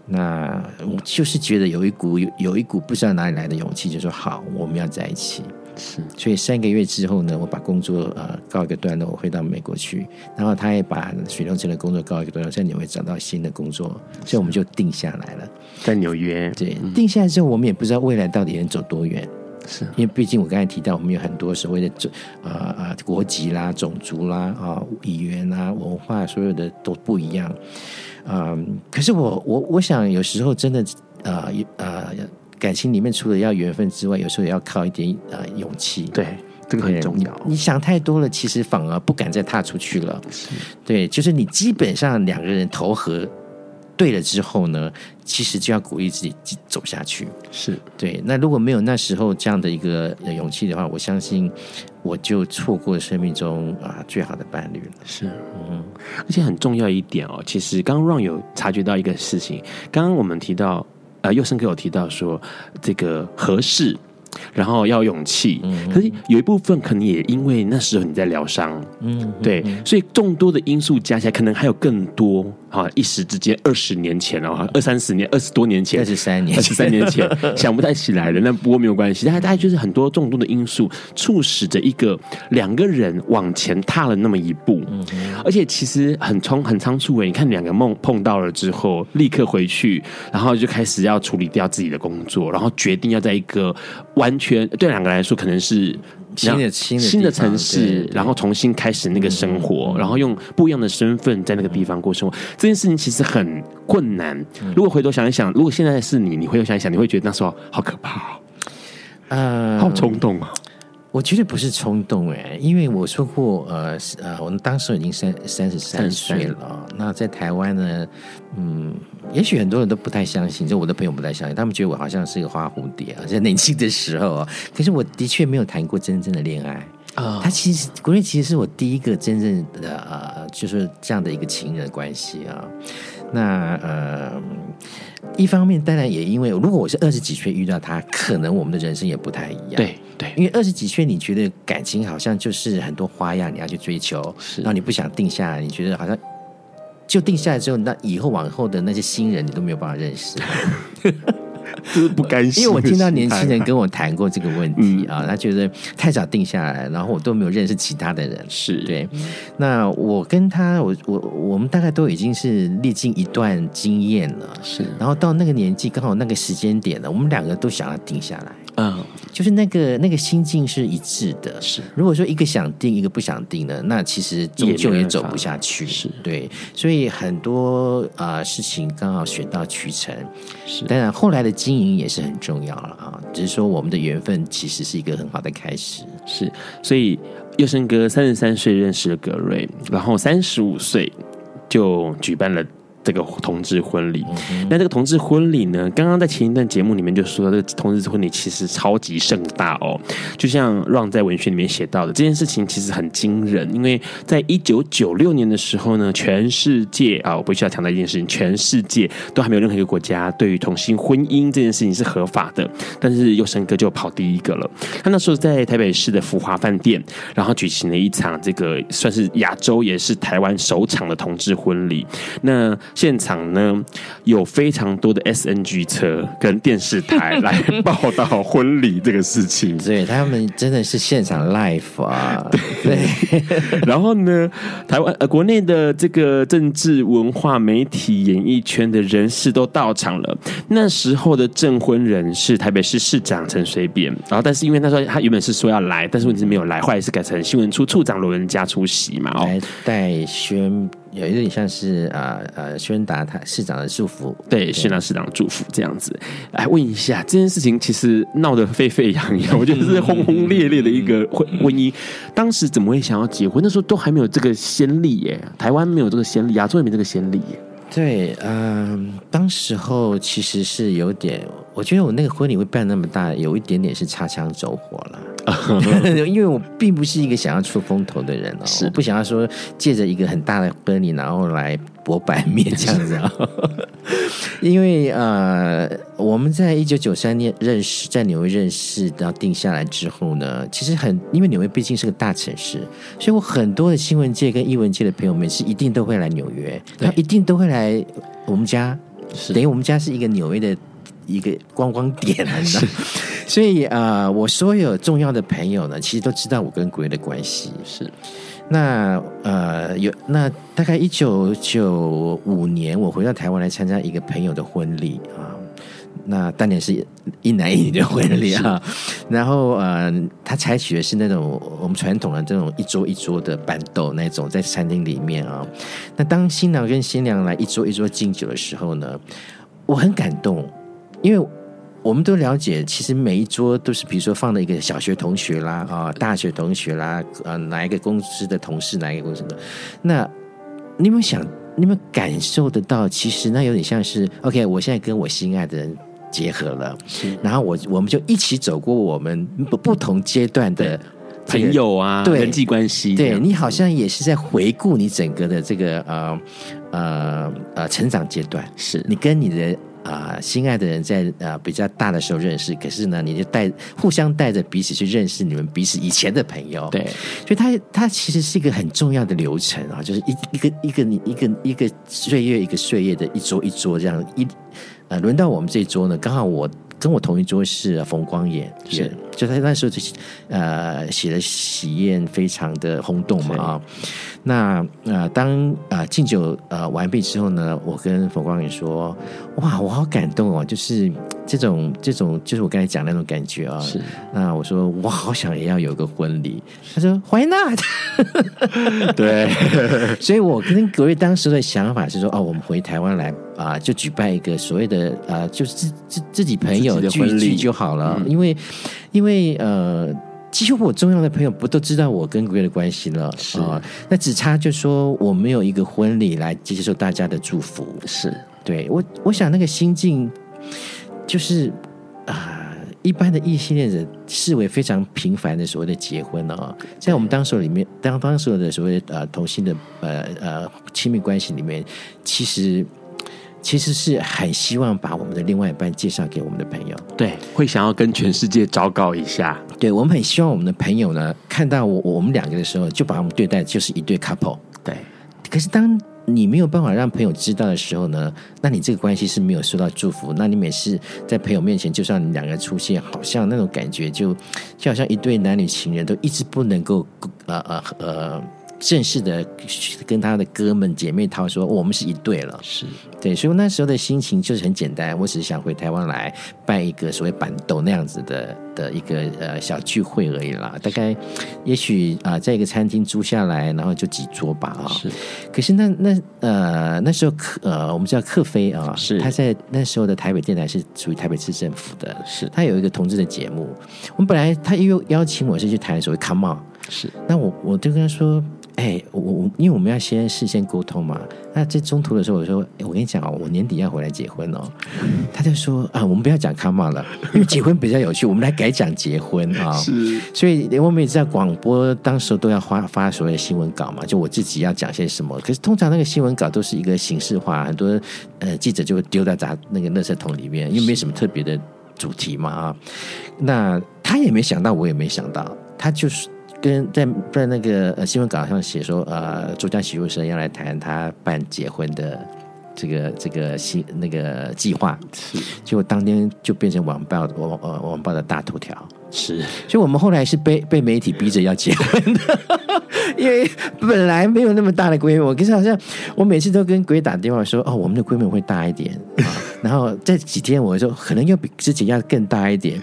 那我就是觉得有一股有有一股不知道哪里来的勇气，就说好，我们要在一起。是，所以三个月之后呢，我把工作呃告一个段落，我回到美国去，然后他也把水龙城的工作告一个段落，在纽约找到新的工作，所以我们就定下来了，在纽约。对，定下来之后，我们也不知道未来到底能走多远，是因为毕竟我刚才提到，我们有很多所谓的种啊啊国籍啦、种族啦啊、语言啦、文化，所有的都不一样。嗯，可是我我我想有时候真的呃呃。感情里面除了要缘分之外，有时候也要靠一点呃勇气。对，这个很重要。你，你想太多了，其实反而不敢再踏出去了。对，就是你基本上两个人投合对了之后呢，其实就要鼓励自己走下去。是对。那如果没有那时候这样的一个勇气的话，我相信我就错过生命中啊最好的伴侣了。是，嗯，而且很重要一点哦，其实刚刚 Ron 有察觉到一个事情，刚刚我们提到，呃，佑生给我提到说这个合适。然后要勇气，可是有一部分可能也因为那时候你在疗伤，嗯，对，所以众多的因素加起来，可能还有更多啊！一时之间，二十年前哦，二三十年，二十多年前，二十三年，二十三年前，想不太起来了。那不过没有关系，但大概就是很多众多的因素促使着一个两个人往前踏了那么一步，嗯，而且其实很冲很仓促诶，你看两个梦碰到了之后，立刻回去，然后就开始要处理掉自己的工作，然后决定要在一个完全对两个来说可能是新的新的新的城市，然后重新开始那个生活，嗯，然后用不一样的身份在那个地方过生活，嗯，这件事情其实很困难。如果回头想一想，如果现在是你，你回头想一想，你会觉得那时候好可怕，呃，好冲动啊。我觉得不是冲动哎，因为我说过，呃呃，我们当时已经三三十三岁了。那在台湾呢，嗯，也许很多人都不太相信，就我的朋友不太相信，他们觉得我好像是一个花蝴蝶啊，在年轻的时候啊。可是我的确没有谈过真正的恋爱啊。他其实国内其实是我第一个真正的呃，就是这样的一个情人关系啊。那呃，一方面当然也因为，如果我是二十几岁遇到他，可能我们的人生也不太一样。对对，因为二十几岁你觉得感情好像就是很多花样你要去追求，然后你不想定下来，你觉得好像就定下来之后，那以后往后的那些新人你都没有办法认识。就是不甘心，因为我听到年轻人跟我谈过这个问题啊，他觉得太早定下来，然后我都没有认识其他的人，是对。那我跟他，我我我们大概都已经是历经一段经验了，是。然后到那个年纪，刚好那个时间点了，我们两个都想要定下来。嗯，就是那个那个心境是一致的。是，如果说一个想定，一个不想定的，那其实终究也走不下去。是对，所以很多啊、呃、事情刚好水到渠成。是，当然后来的经营也是很重要了啊。只是说我们的缘分其实是一个很好的开始。是，所以佑生哥三十三岁认识了格瑞，然后三十五岁就举办了。这个同志婚礼，那这个同志婚礼呢？刚刚在前一段节目里面就说，这个同志婚礼其实超级盛大哦。就像 Ron 在文学里面写到的，这件事情其实很惊人，因为在一九九六年的时候呢，全世界啊，我不需要强调一件事情，全世界都还没有任何一个国家对于同性婚姻这件事情是合法的。但是佑生哥就跑第一个了，他那时候在台北市的福华饭店，然后举行了一场这个算是亚洲也是台湾首场的同志婚礼。那现场呢，有非常多的 SNG 车跟电视台来报道婚礼这个事情，对，他们真的是现场 live 啊，对。对 然后呢，台湾呃国内的这个政治文化媒体演艺圈的人士都到场了。那时候的证婚人是台北市市长陈水扁，然后但是因为那时候他原本是说要来，但是问题是没有来，后来是改成新闻处处长罗文嘉出席嘛，哦，代宣。有一点像是啊呃宣达他市长的祝福，对，宣达市长的祝福这样子。来问一下，这件事情其实闹得沸沸扬扬，我觉得是轰轰烈烈的一个婚婚姻。当时怎么会想要结婚？那时候都还没有这个先例耶，台湾没有这个先例，亚洲也没这个先例耶。对，嗯，当时候其实是有点，我觉得我那个婚礼会办那么大，有一点点是擦枪走火了。因为我并不是一个想要出风头的人哦，是我不想要说借着一个很大的婚礼，然后来博版面这样子啊。因为呃，我们在一九九三年认识，在纽约认识，然后定下来之后呢，其实很，因为纽约毕竟是个大城市，所以我很多的新闻界跟艺文界的朋友们是一定都会来纽约，他一定都会来我们家，是等于我们家是一个纽约的一个观光点，你知道。所以啊、呃，我所有重要的朋友呢，其实都知道我跟鬼的关系。是，那呃，有那大概一九九五年，我回到台湾来参加一个朋友的婚礼啊。那当年是一男一女的婚礼啊。然后呃，他采取的是那种我们传统的这种一桌一桌的办桌那种，在餐厅里面啊。那当新郎跟新娘来一桌一桌敬酒的时候呢，我很感动，因为。我们都了解，其实每一桌都是，比如说放了一个小学同学啦，啊，大学同学啦，呃，哪一个公司的同事，哪一个公司的。那你有没有想，你有没有感受得到？其实那有点像是 OK，我现在跟我心爱的人结合了，是，然后我我们就一起走过我们不不同阶段的朋友啊，对人际关系。对，你好像也是在回顾你整个的这个呃呃呃成长阶段，是你跟你的。啊、呃，心爱的人在呃比较大的时候认识，可是呢，你就带互相带着彼此去认识你们彼此以前的朋友。对，所以它它其实是一个很重要的流程啊，就是一一个一个你一个一个岁月一个岁月的一桌一桌这样一呃，轮到我们这一桌呢，刚好我跟我同一桌是冯光远，是就他那时候就呃写的喜宴非常的轰动嘛啊。那呃，当呃敬酒呃完毕之后呢，我跟冯光远说：“哇，我好感动哦，就是这种这种，就是我刚才讲的那种感觉啊。”是。那我说我好想也要有个婚礼。他说：“Why not？” 对。所以我跟各位当时的想法是说：“哦，我们回台湾来啊、呃，就举办一个所谓的啊，就是自自自己朋友聚一聚就好了。嗯、因为因为呃。”几乎我重要的朋友不都知道我跟 Greg 的关系了？是啊，那只差就说我没有一个婚礼来接受大家的祝福。是对我，我想那个心境就是啊、呃，一般的异性恋者视为非常平凡的所谓的结婚啊，在我们当时里面，当当时的所谓的呃同性的呃呃亲密关系里面，其实。其实是很希望把我们的另外一半介绍给我们的朋友，对，会想要跟全世界昭告一下。对，我们很希望我们的朋友呢，看到我我们两个的时候，就把我们对待就是一对 couple。对，可是当你没有办法让朋友知道的时候呢，那你这个关系是没有受到祝福。那你每次在朋友面前，就算你两个人出现，好像那种感觉就就好像一对男女情人都一直不能够呃呃呃。呃正式的跟他的哥们姐妹淘说，我们是一对了，是对，所以我那时候的心情就是很简单，我只是想回台湾来办一个所谓板豆那样子的的一个呃小聚会而已啦。大概也许啊、呃，在一个餐厅租下来，然后就几桌吧啊。是，可是那那呃那时候克呃我们叫克飞啊，是他在那时候的台北电台是属于台北市政府的，是他有一个同志的节目。我们本来他又邀请我是去谈所谓 come on，是那我我就跟他说。哎、欸，我我因为我们要先事先沟通嘛，那在中途的时候，我说，欸、我跟你讲哦，我年底要回来结婚哦。他就说啊，我们不要讲 come on 了，因为结婚比较有趣，我们来改讲结婚啊。是，所以我们也在广播，当时都要发发所谓的新闻稿嘛，就我自己要讲些什么。可是通常那个新闻稿都是一个形式化，很多呃记者就会丢在杂那个垃圾桶里面，因为没什么特别的主题嘛啊。那他也没想到，我也没想到，他就是。跟在在那个呃新闻稿上写说，呃，珠江喜入生要来谈他办结婚的这个这个新那个计划，是。结果当天就变成网报网呃网报的大头条，是，所以我们后来是被被媒体逼着要结婚的，因为本来没有那么大的规模，可是好像我每次都跟鬼打电话说，哦，我们的规模会大一点，然后这几天我说可能又比之前要更大一点。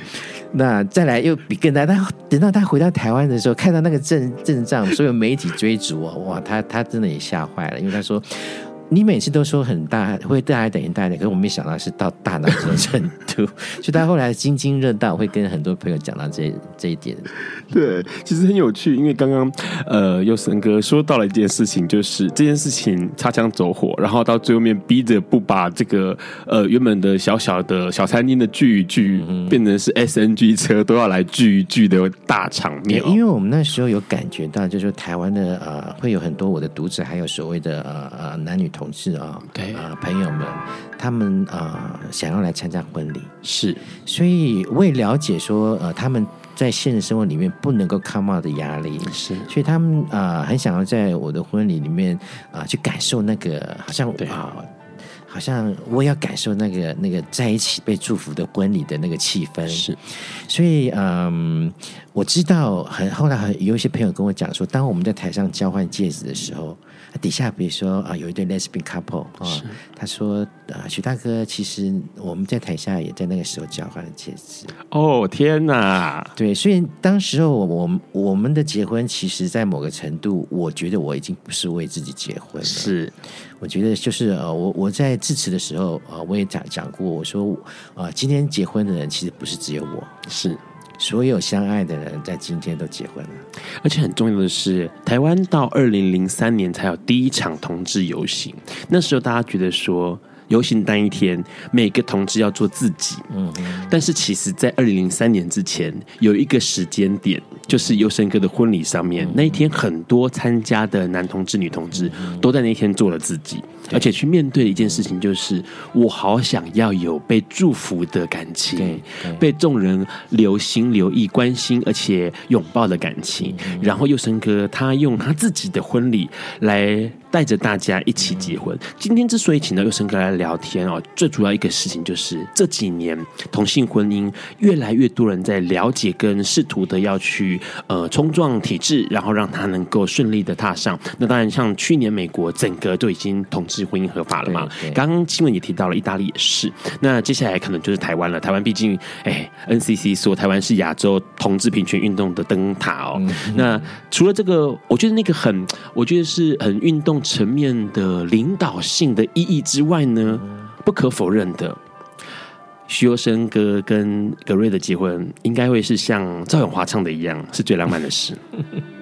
那再来又比更大，但等到他回到台湾的时候，看到那个阵阵仗，所有媒体追逐啊，哇，他他真的也吓坏了，因为他说。你每次都说很大，会大一点，大一点，可是我没想到是到大脑这种程度，所以他后来津津乐道，会跟很多朋友讲到这这一点。对，其实很有趣，因为刚刚呃，佑生哥说到了一件事情，就是这件事情擦枪走火，然后到最后面逼着不把这个呃原本的小小的小餐厅的聚一聚，嗯、变成是 SNG 车都要来聚一聚的大场面。因为我们那时候有感觉到，就是台湾的呃，会有很多我的读者，还有所谓的呃呃男女同。同事啊，对。啊，朋友们，他们啊、呃、想要来参加婚礼，是，所以我也了解说，呃，他们在现实生活里面不能够 come out 的压力，是，所以他们啊、呃、很想要在我的婚礼里面啊、呃、去感受那个，好像对。啊。好像我也要感受那个那个在一起被祝福的婚礼的那个气氛，是，所以嗯，我知道很后来很有一些朋友跟我讲说，当我们在台上交换戒指的时候，底下比如说啊有一对 lesbian couple 啊，是。他说啊许大哥，其实我们在台下也在那个时候交换了戒指。哦天哪，对，所以当时候我我我们的结婚，其实在某个程度，我觉得我已经不是为自己结婚了，是。我觉得就是呃，我我在致辞的时候啊，我也讲讲过，我说啊，今天结婚的人其实不是只有我，是。所有相爱的人在今天都结婚了，而且很重要的是，台湾到二零零三年才有第一场同志游行。那时候大家觉得说，游行单一天，每个同志要做自己。嗯，但是其实，在二零零三年之前，有一个时间点，就是优生哥的婚礼上面，那一天很多参加的男同志、女同志都在那天做了自己。而且去面对的一件事情，就是我好想要有被祝福的感情，被众人留心、留意、关心，而且拥抱的感情。然后，佑生哥他用他自己的婚礼来带着大家一起结婚。今天之所以请到佑生哥来聊天哦，最主要一个事情就是这几年同性婚姻越来越多人在了解跟试图的要去呃冲撞体制，然后让他能够顺利的踏上。那当然，像去年美国整个都已经同志婚姻合法了嘛？刚刚新闻也提到了，意大利也是。那接下来可能就是台湾了。台湾毕竟，哎，NCC 说台湾是亚洲同志平权运动的灯塔哦。嗯、那除了这个，我觉得那个很，我觉得是很运动层面的领导性的意义之外呢，不可否认的，徐优生哥跟格瑞的结婚，应该会是像赵永华唱的一样，是最浪漫的事。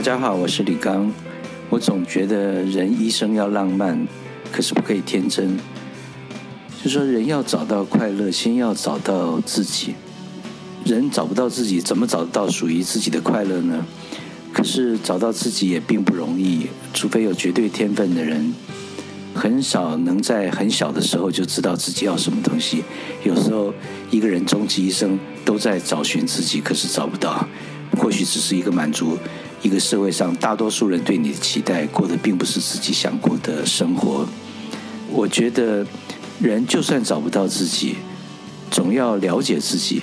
大家好，我是李刚。我总觉得人一生要浪漫，可是不可以天真。就说人要找到快乐，先要找到自己。人找不到自己，怎么找得到属于自己的快乐呢？可是找到自己也并不容易，除非有绝对天分的人，很少能在很小的时候就知道自己要什么东西。有时候一个人终其一生都在找寻自己，可是找不到，或许只是一个满足。一个社会上大多数人对你的期待，过的并不是自己想过的生活。我觉得，人就算找不到自己，总要了解自己。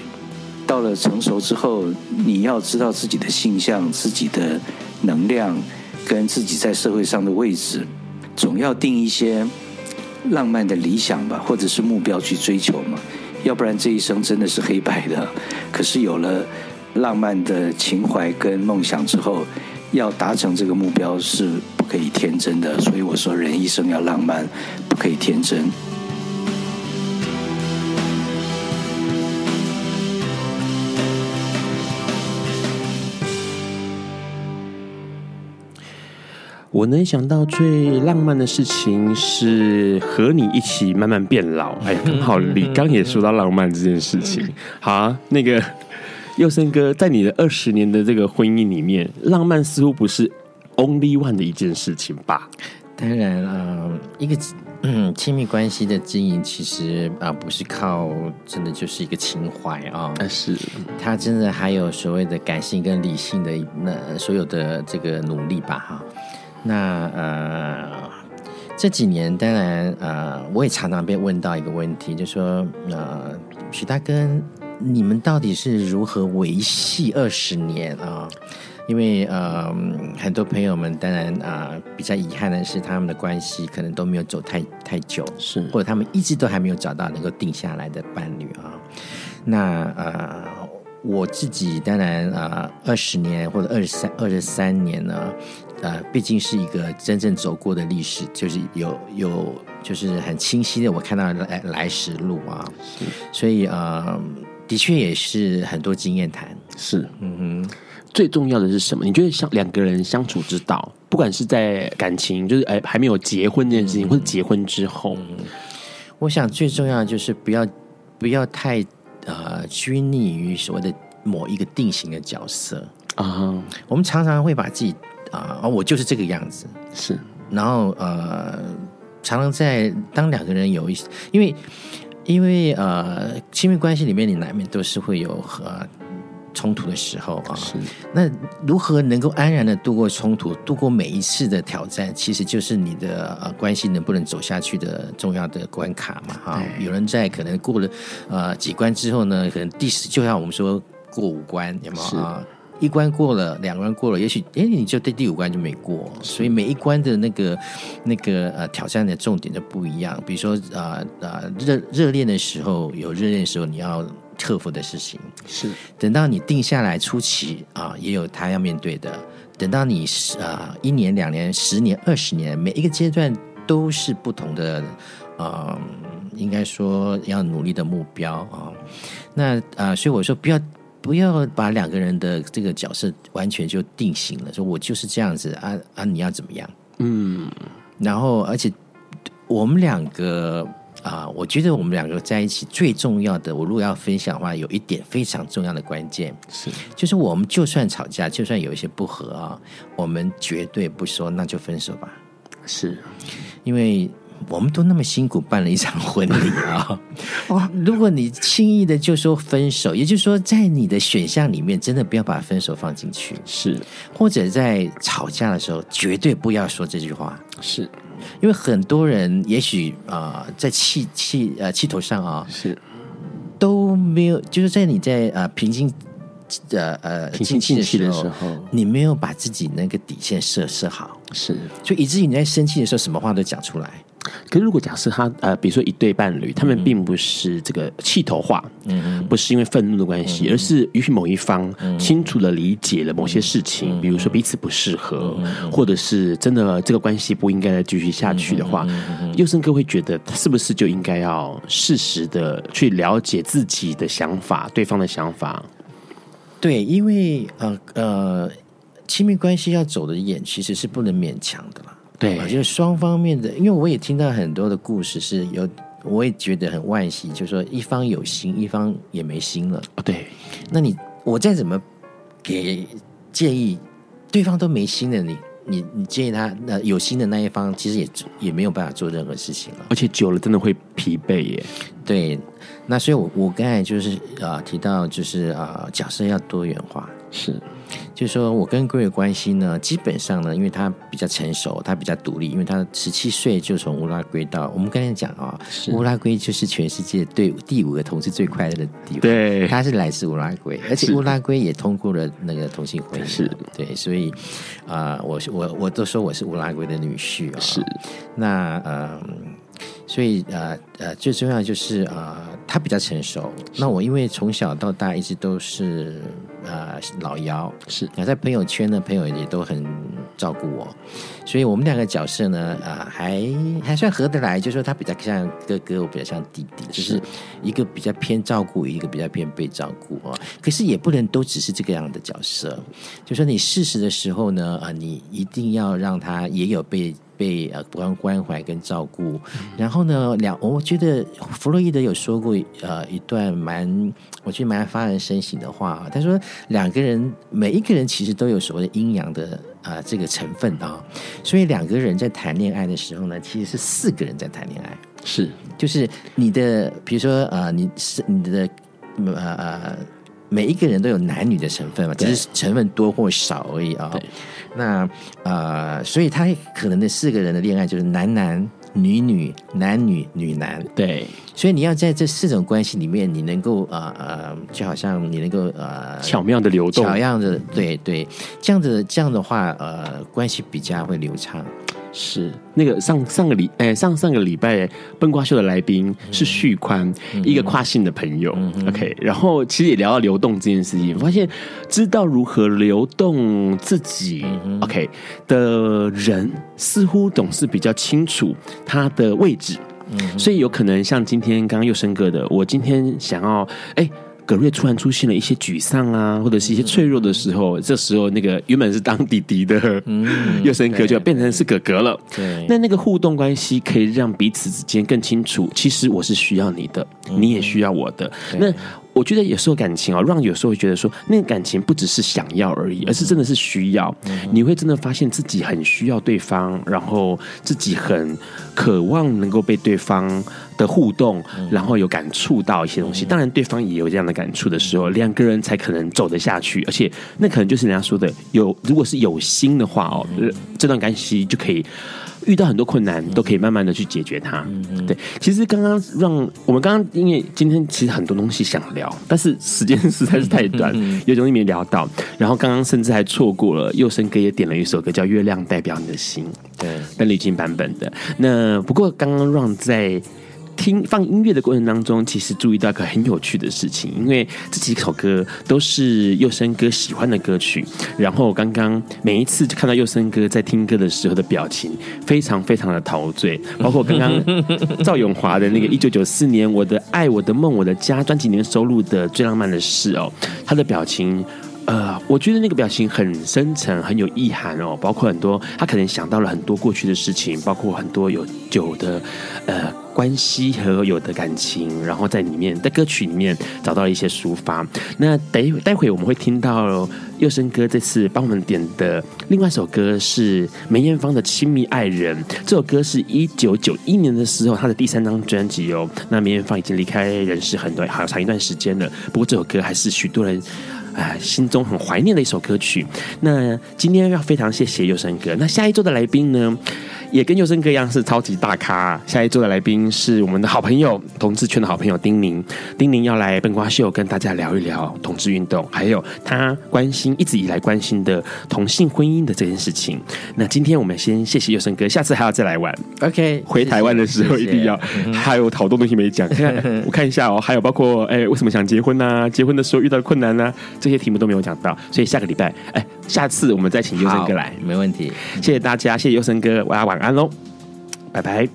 到了成熟之后，你要知道自己的性向、自己的能量，跟自己在社会上的位置，总要定一些浪漫的理想吧，或者是目标去追求嘛。要不然这一生真的是黑白的。可是有了。浪漫的情怀跟梦想之后，要达成这个目标是不可以天真的。所以我说，人一生要浪漫，不可以天真。我能想到最浪漫的事情是和你一起慢慢变老。哎呀，刚好李刚也说到浪漫这件事情。好啊，那个。优生哥，在你的二十年的这个婚姻里面，浪漫似乎不是 only one 的一件事情吧？当然了，呃，一个嗯亲密关系的经营，其实啊、呃、不是靠真的就是一个情怀啊，但是它真的还有所谓的感性跟理性的那所有的这个努力吧哈。那呃这几年，当然呃我也常常被问到一个问题，就说呃许大哥。你们到底是如何维系二十年啊？因为呃，很多朋友们当然啊、呃，比较遗憾的是，他们的关系可能都没有走太太久，是或者他们一直都还没有找到能够定下来的伴侣啊。那呃，我自己当然啊，二十年或者二十三二十三年呢，呃，毕竟是一个真正走过的历史，就是有有就是很清晰的，我看到来来时路啊，所以呃。的确也是很多经验谈，是，嗯哼，最重要的是什么？你觉得像两个人相处之道，不管是在感情，就是哎还没有结婚这件事情，嗯、或者结婚之后，嗯、我想最重要的就是不要不要太呃拘泥于所谓的某一个定型的角色啊。Uh. 我们常常会把自己啊、呃，我就是这个样子，是，然后呃，常常在当两个人有一些因为。因为呃，亲密关系里面你难免都是会有和冲突的时候啊。是。那如何能够安然的度过冲突，度过每一次的挑战，其实就是你的呃关系能不能走下去的重要的关卡嘛。哈，有人在可能过了呃几关之后呢，可能第十就像我们说过五关，有没有啊？一关过了，两关过了，也许哎，你就对第五关就没过。所以每一关的那个那个呃挑战的重点就不一样。比如说啊啊热热恋的时候有热恋的时候你要克服的事情，是等到你定下来初期啊，也有他要面对的。等到你啊一年、两年、十年、二十年，每一个阶段都是不同的啊，应该说要努力的目标啊。那啊，所以我说不要。不要把两个人的这个角色完全就定型了，说我就是这样子啊啊！你要怎么样？嗯，然后而且我们两个啊，我觉得我们两个在一起最重要的，我如果要分享的话，有一点非常重要的关键是，就是我们就算吵架，就算有一些不和啊，我们绝对不说那就分手吧，是因为。我们都那么辛苦办了一场婚礼啊！哇，如果你轻易的就说分手，也就是说，在你的选项里面，真的不要把分手放进去。是，或者在吵架的时候，绝对不要说这句话。是，因为很多人也许啊、呃，在气气呃气头上啊，是都没有，就是在你在啊、呃、平静呃呃平静气的时候，你没有把自己那个底线设设好，是，就以至于你在生气的时候，什么话都讲出来。可是，如果假设他呃，比如说一对伴侣，他们并不是这个气头话，嗯，不是因为愤怒的关系，而是也许某一方清楚的理解了某些事情，比如说彼此不适合，或者是真的这个关系不应该再继续下去的话，佑胜哥会觉得他是不是就应该要适时的去了解自己的想法，对方的想法？对，因为呃呃，亲密关系要走得远，其实是不能勉强的。啦。对，就是双方面的，因为我也听到很多的故事，是有，我也觉得很惋惜，就是说一方有心，一方也没心了。对，那你我再怎么给建议，对方都没心的，你你你建议他，那有心的那一方，其实也也没有办法做任何事情了，而且久了真的会疲惫耶。对，那所以我，我我刚才就是啊、呃、提到，就是啊、呃、角色要多元化，是。就是说我跟 Greg 的关系呢，基本上呢，因为他比较成熟，他比较独立，因为他十七岁就从乌拉圭到我们刚才讲啊，乌拉圭就是全世界对第五个同志最快乐的地方。对，他是来自乌拉圭，而且乌拉圭也通过了那个同性婚姻。是，对，所以啊、呃，我我我都说我是乌拉圭的女婿啊。是，那呃。所以呃呃，最重要就是啊、呃，他比较成熟。那我因为从小到大一直都是呃老幺，是。那在朋友圈呢，朋友也都很照顾我，所以我们两个角色呢，啊、呃，还还算合得来。就是说他比较像哥哥，我比较像弟弟，就是一个比较偏照顾，一个比较偏被照顾啊。可是也不能都只是这个样的角色。就说你适时的时候呢，啊、呃，你一定要让他也有被。被呃关关怀跟照顾，然后呢，两我觉得弗洛伊德有说过呃一段蛮我觉得蛮发人深省的话，他说两个人每一个人其实都有所谓的阴阳的啊、呃、这个成分啊，所以两个人在谈恋爱的时候呢，其实是四个人在谈恋爱，是。就是你的比如说呃你是你的呃呃每一个人都有男女的成分嘛，只是成分多或少而已啊。那呃，所以他可能的四个人的恋爱就是男男女女男女女男，对。所以你要在这四种关系里面，你能够呃呃，就好像你能够呃巧妙的流动，巧样的对对，这样子这样的话呃，关系比较会流畅。是那个上上个礼哎上上个礼拜笨瓜秀的来宾是旭宽，嗯、一个跨性的朋友。嗯、OK，然后其实也聊到流动这件事情，我发现知道如何流动自己、嗯、OK 的人，似乎总是比较清楚他的位置。嗯、所以有可能像今天刚刚又生哥的，我今天想要哎。葛瑞突然出现了一些沮丧啊，或者是一些脆弱的时候，嗯、这时候那个原本是当弟弟的佑胜哥就要变成是哥哥了。对，那那个互动关系可以让彼此之间更清楚，其实我是需要你的，嗯、你也需要我的。那。我觉得有时候感情啊，让有时候会觉得说，那个感情不只是想要而已，而是真的是需要。你会真的发现自己很需要对方，然后自己很渴望能够被对方的互动，然后有感触到一些东西。当然，对方也有这样的感触的时候，两个人才可能走得下去。而且，那可能就是人家说的有，如果是有心的话哦，这段关系就可以。遇到很多困难，都可以慢慢的去解决它。嗯、对，其实刚刚让我们刚刚，因为今天其实很多东西想聊，但是时间实在是太短，嗯、有东西没聊到。然后刚刚甚至还错过了，佑生哥也点了一首歌叫《月亮代表你的心》，对，邓丽君版本的。那不过刚刚让在。听放音乐的过程当中，其实注意到一个很有趣的事情，因为这几首歌都是佑生哥喜欢的歌曲。然后刚刚每一次就看到佑生哥在听歌的时候的表情，非常非常的陶醉。包括刚刚赵永华的那个一九九四年《我的爱我的梦我的家》专辑里面收录的《最浪漫的事》哦，他的表情，呃，我觉得那个表情很深沉，很有意涵哦。包括很多他可能想到了很多过去的事情，包括很多有酒的呃。关系和有的感情，然后在里面，在歌曲里面找到一些抒发。那待待会我们会听到佑生哥这次帮我们点的另外一首歌是梅艳芳的《亲密爱人》。这首歌是一九九一年的时候他的第三张专辑哦。那梅艳芳已经离开人世很多好长一段时间了，不过这首歌还是许多人啊、呃、心中很怀念的一首歌曲。那今天要非常谢谢佑生哥。那下一周的来宾呢？也跟佑生哥一样是超级大咖。下一周的来宾是我们的好朋友，同志圈的好朋友丁宁。丁宁要来笨瓜秀跟大家聊一聊同志运动，还有他关心一直以来关心的同性婚姻的这件事情。那今天我们先谢谢佑生哥，下次还要再来玩。OK，回台湾的时候一定要。谢谢 还有好多东西没讲，看 我看一下哦，还有包括哎，为什么想结婚啊？结婚的时候遇到困难呢、啊？这些题目都没有讲到，所以下个礼拜哎，下次我们再请优生哥来，没问题。谢谢大家，谢谢优生哥，大家晚安喽，拜拜。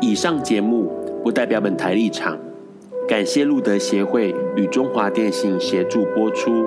以上节目不代表本台立场，感谢路德协会与中华电信协助播出。